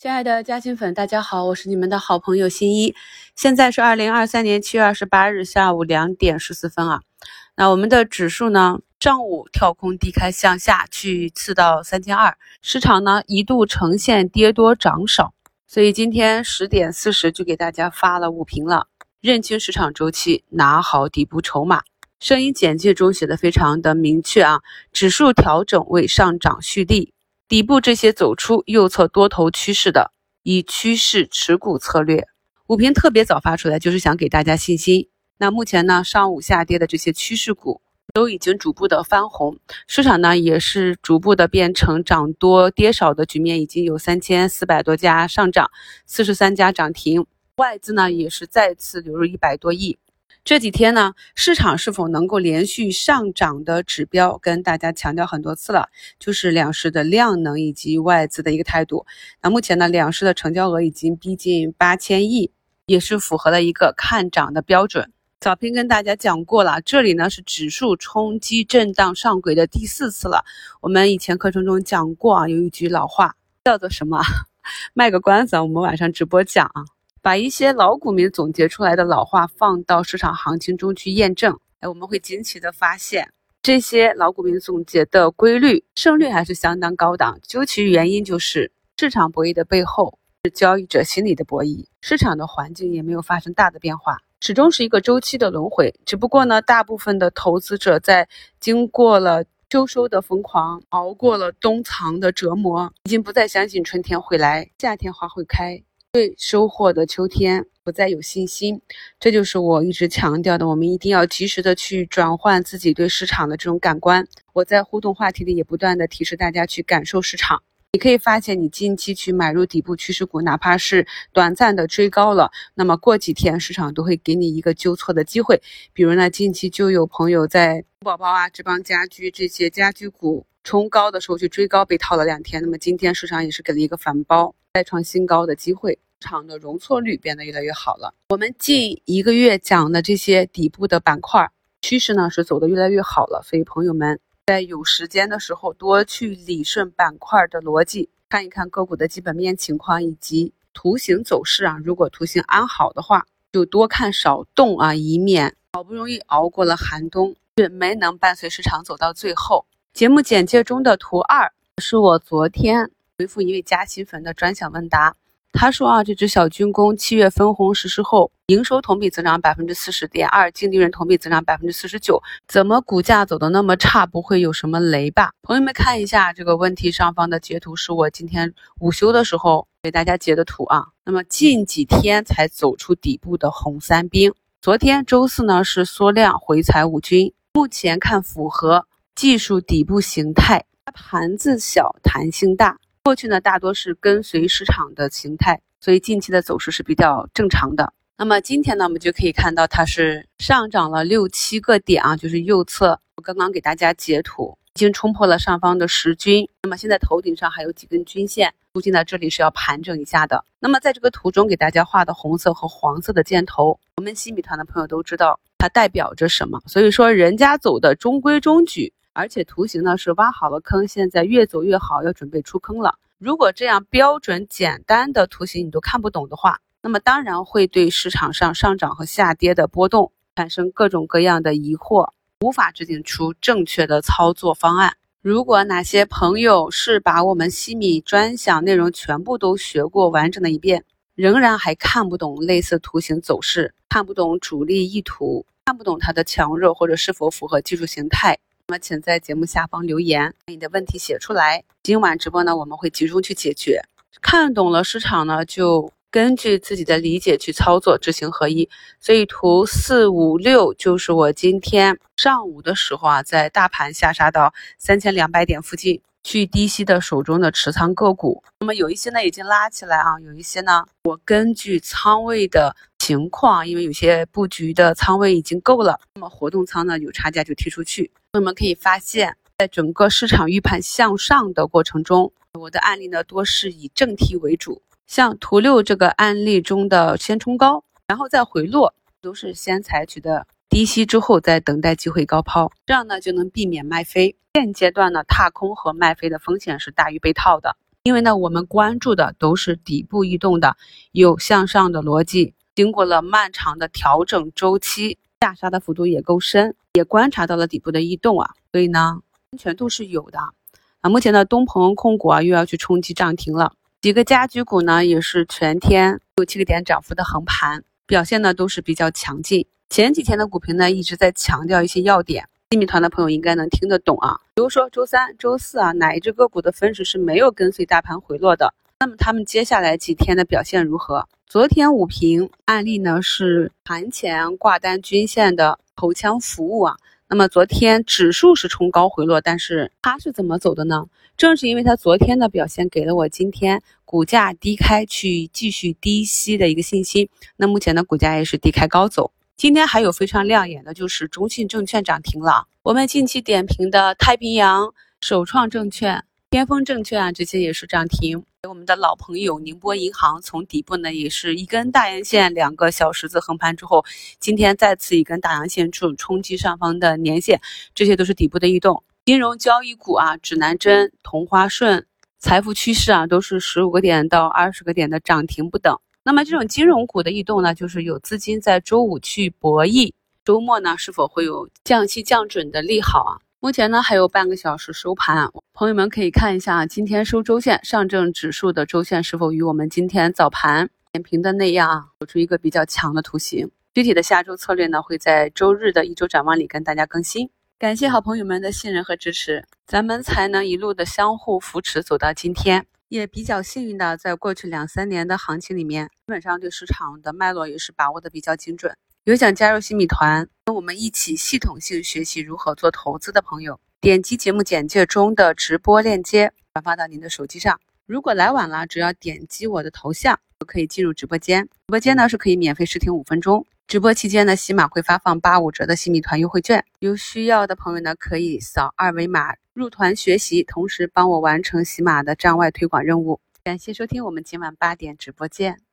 亲爱的嘉兴粉，大家好，我是你们的好朋友新一。现在是二零二三年七月二十八日下午两点十四分啊。那我们的指数呢，上午跳空低开向下去刺到三千二，市场呢一度呈现跌多涨少，所以今天十点四十就给大家发了五评了，认清市场周期，拿好底部筹码。声音简介中写的非常的明确啊，指数调整为上涨蓄力。底部这些走出右侧多头趋势的，以趋势持股策略。午评特别早发出来，就是想给大家信心。那目前呢，上午下跌的这些趋势股都已经逐步的翻红，市场呢也是逐步的变成涨多跌少的局面，已经有三千四百多家上涨，四十三家涨停，外资呢也是再次流入一百多亿。这几天呢，市场是否能够连续上涨的指标，跟大家强调很多次了，就是两市的量能以及外资的一个态度。那目前呢，两市的成交额已经逼近八千亿，也是符合了一个看涨的标准。早评跟大家讲过了，这里呢是指数冲击震荡上轨的第四次了。我们以前课程中讲过啊，有一句老话叫做什么？卖个关子，我们晚上直播讲啊。把一些老股民总结出来的老话放到市场行情中去验证，哎，我们会惊奇的发现，这些老股民总结的规律胜率还是相当高的。究其原因，就是市场博弈的背后是交易者心理的博弈，市场的环境也没有发生大的变化，始终是一个周期的轮回。只不过呢，大部分的投资者在经过了秋收的疯狂，熬过了冬藏的折磨，已经不再相信春天会来，夏天花会开。对收获的秋天不再有信心，这就是我一直强调的。我们一定要及时的去转换自己对市场的这种感官。我在互动话题里也不断的提示大家去感受市场。你可以发现，你近期去买入底部趋势股，哪怕是短暂的追高了，那么过几天市场都会给你一个纠错的机会。比如呢，近期就有朋友在宝宝啊、志邦家居这些家居股冲高的时候去追高，被套了两天。那么今天市场也是给了一个反包。再创新高的机会，场的容错率变得越来越好了。我们近一个月讲的这些底部的板块趋势呢，是走得越来越好了。所以朋友们在有时间的时候，多去理顺板块的逻辑，看一看个股的基本面情况以及图形走势啊。如果图形安好的话，就多看少动啊，以免好不容易熬过了寒冬，却没能伴随市场走到最后。节目简介中的图二是我昨天。回复一位加新粉的专享问答，他说啊，这只小军工七月分红实施后，营收同比增长百分之四十点二，净利润同比增长百分之四十九，怎么股价走的那么差？不会有什么雷吧？朋友们看一下这个问题上方的截图，是我今天午休的时候给大家截的图啊。那么近几天才走出底部的红三兵，昨天周四呢是缩量回踩五均，目前看符合技术底部形态，盘子小，弹性大。过去呢，大多是跟随市场的形态，所以近期的走势是比较正常的。那么今天呢，我们就可以看到它是上涨了六七个点啊，就是右侧我刚刚给大家截图，已经冲破了上方的十均。那么现在头顶上还有几根均线，估计呢这里是要盘整一下的。那么在这个图中给大家画的红色和黄色的箭头，我们新米团的朋友都知道它代表着什么。所以说人家走的中规中矩。而且图形呢是挖好了坑，现在越走越好，要准备出坑了。如果这样标准简单的图形你都看不懂的话，那么当然会对市场上上涨和下跌的波动产生各种各样的疑惑，无法制定出正确的操作方案。如果哪些朋友是把我们西米专享内容全部都学过完整的一遍，仍然还看不懂类似图形走势，看不懂主力意图，看不懂它的强弱或者是否符合技术形态。那么，请在节目下方留言，把你的问题写出来。今晚直播呢，我们会集中去解决。看懂了市场呢，就根据自己的理解去操作，知行合一。所以，图四五六就是我今天上午的时候啊，在大盘下杀到三千两百点附近去低吸的手中的持仓个股。那么有一些呢已经拉起来啊，有一些呢，我根据仓位的。情况，因为有些布局的仓位已经够了，那么活动仓呢有差价就踢出去。朋友们可以发现，在整个市场预判向上的过程中，我的案例呢多是以正踢为主。像图六这个案例中的先冲高，然后再回落，都是先采取的低吸之后再等待机会高抛，这样呢就能避免卖飞。现阶段呢踏空和卖飞的风险是大于被套的。因为呢，我们关注的都是底部异动的有向上的逻辑，经过了漫长的调整周期，下杀的幅度也够深，也观察到了底部的异动啊，所以呢，安全度是有的。啊，目前的东鹏控股啊又要去冲击涨停了，几个家居股呢也是全天六七个点涨幅的横盘，表现呢都是比较强劲。前几天的股评呢一直在强调一些要点。新米团的朋友应该能听得懂啊，比如说周三、周四啊，哪一只个股的分时是没有跟随大盘回落的？那么他们接下来几天的表现如何？昨天五评案例呢是盘前挂单均线的头枪服务啊。那么昨天指数是冲高回落，但是它是怎么走的呢？正是因为它昨天的表现，给了我今天股价低开去继续低吸的一个信心。那目前的股价也是低开高走。今天还有非常亮眼的，就是中信证券涨停了。我们近期点评的太平洋、首创证券、天风证券啊，这些也是涨停。我们的老朋友宁波银行从底部呢，也是一根大阳线，两个小十字横盘之后，今天再次一根大阳线处冲击上方的年线，这些都是底部的异动。金融交易股啊，指南针、同花顺、财富趋势啊，都是十五个点到二十个点的涨停不等。那么这种金融股的异动呢，就是有资金在周五去博弈，周末呢是否会有降息降准的利好啊？目前呢还有半个小时收盘，朋友们可以看一下今天收周线上证指数的周线是否与我们今天早盘点评的那样啊，走出一个比较强的图形。具体的下周策略呢，会在周日的一周展望里跟大家更新。感谢好朋友们的信任和支持，咱们才能一路的相互扶持走到今天。也比较幸运的，在过去两三年的行情里面，基本上对市场的脉络也是把握的比较精准。有想加入新米团，跟我们一起系统性学习如何做投资的朋友，点击节目简介中的直播链接，转发到您的手机上。如果来晚了，只要点击我的头像就可以进入直播间。直播间呢是可以免费试听五分钟。直播期间呢，喜马会发放八五折的新米团优惠券，有需要的朋友呢可以扫二维码入团学习，同时帮我完成喜马的站外推广任务。感谢收听，我们今晚八点直播见。